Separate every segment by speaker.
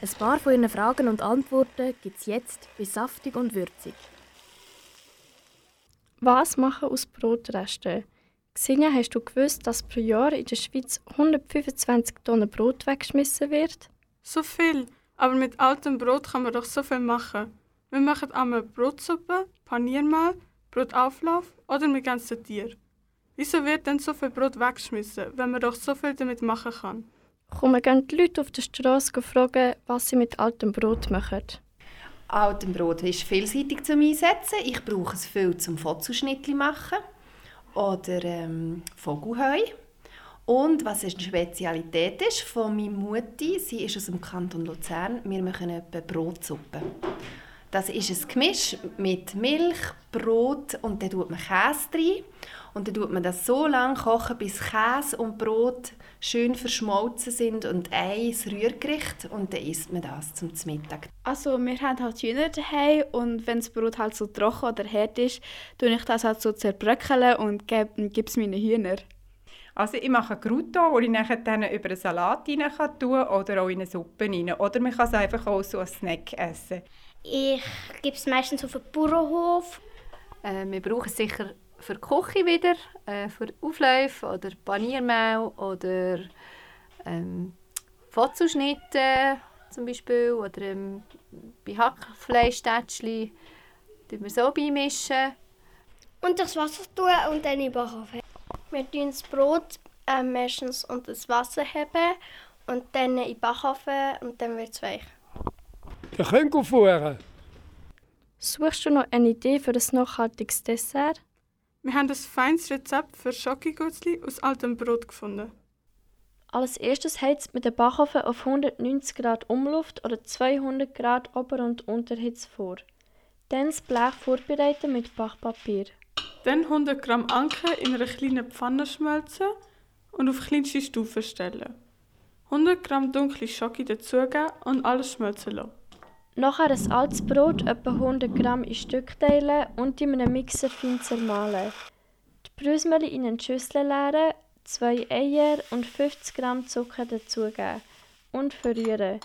Speaker 1: Ein paar von Ihren Fragen und Antworten gibt es jetzt bei Saftig und Würzig.
Speaker 2: Was machen aus Brotresten? Xenia, hast du gewusst, dass pro Jahr in der Schweiz 125 Tonnen Brot weggeschmissen wird?
Speaker 3: So viel? Aber mit altem Brot kann man doch so viel machen. Wir machen einmal Brotsuppe, Paniermehl, Brotauflauf oder mit ganzen Tier. Wieso wird denn so viel Brot weggeschmissen, wenn man doch so viel damit machen kann?
Speaker 2: Kommen gehen die Leute auf der Straße fragen, was sie mit altem Brot machen.
Speaker 4: Altem Brot ist vielseitig zum Einsetzen. Ich brauche es viel zum Fotzelschnittli machen oder ähm, Vogelheu. Und was eine Spezialität ist von meiner Mutti, sie ist aus dem Kanton Luzern, wir machen etwa Brotsuppe. Das ist ein Gemisch mit Milch, Brot und dann tut man Käse rein. Und dann tut man das so lange kochen, bis Käse und Brot schön verschmolzen sind und ein Rührgericht. Und dann isst man das zum Mittag.
Speaker 5: Also wir haben halt Hühner daheim und wenn das Brot halt so trocken oder hart ist, tue ich das halt so zerbröckeln und gebe es meinen Hühnern.
Speaker 6: Also ich mache Grutto, wo ich nachher dann über einen Salat rein kann tun oder auch in eine Suppe rein. Oder man kann es einfach auch so als Snack essen.
Speaker 7: Ich gebe es meistens auf den Bauernhof.
Speaker 8: Äh, wir brauchen es sicher für die Küche wieder, äh, für Aufläufe oder Paniermehl oder ähm, Fotzelschnitte zum Beispiel oder ähm, bei Hackfleischtätschli tun wir so beimischen.
Speaker 7: Und das Wasser tun und dann in den Backofen.
Speaker 9: Wir tun das Brot äh, meistens unter das Wasser haben und dann in den Backofen und dann wird es weich.
Speaker 10: Wir können fahren.
Speaker 2: Suchst du noch eine Idee für ein nachhaltiges Dessert?
Speaker 3: Wir haben ein feines Rezept für Schokogutzli aus altem Brot gefunden.
Speaker 2: Als erstes heizt mit dem Backofen auf 190 Grad Umluft oder 200 Grad Ober- und Unterhitze vor. Dann das Blech vorbereiten mit Backpapier.
Speaker 3: Dann 100 Gramm Anke in einer kleinen Pfanne schmelzen und auf kleinste Stufe stellen. 100 Gramm dunkle Schoki dazugeben und alles schmelzen lassen.
Speaker 2: Nachher ein altes Brot etwa 100 Gramm in Stück teilen und in einem Mixer fein zermahlen. Die Brösmeli in eine Schüssel leeren, zwei Eier und 50 Gramm Zucker dazugeben und verrühren.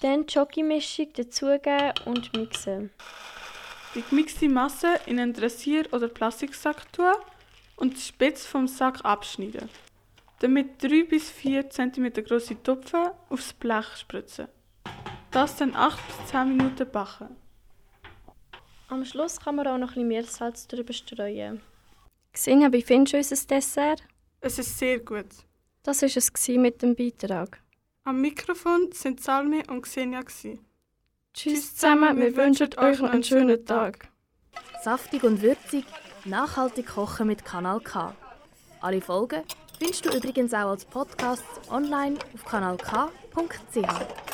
Speaker 2: Dann die Schoki-Mischung dazugeben und mixen.
Speaker 3: Die gemixte Masse in einen Dressier- oder Plastiksack tun und die Spitze vom Sack abschneiden. Damit 3 bis 4 cm große Tupfen aufs Blech spritzen. Das dann 8 bis 10 Minuten backen.
Speaker 2: Am Schluss kann man auch noch ein bisschen Meersalz drüber streuen. Xenia, wie findest du unser Dessert?
Speaker 3: Es ist sehr gut.
Speaker 2: Das war es mit dem Beitrag.
Speaker 3: Am Mikrofon sind Salmi und Xenia. Tschüss,
Speaker 2: Tschüss zusammen, wir wünschen euch noch einen schönen Tag.
Speaker 1: Saftig und würzig, nachhaltig kochen mit Kanal K. Alle Folgen findest du übrigens auch als Podcast online auf kanalk.ch.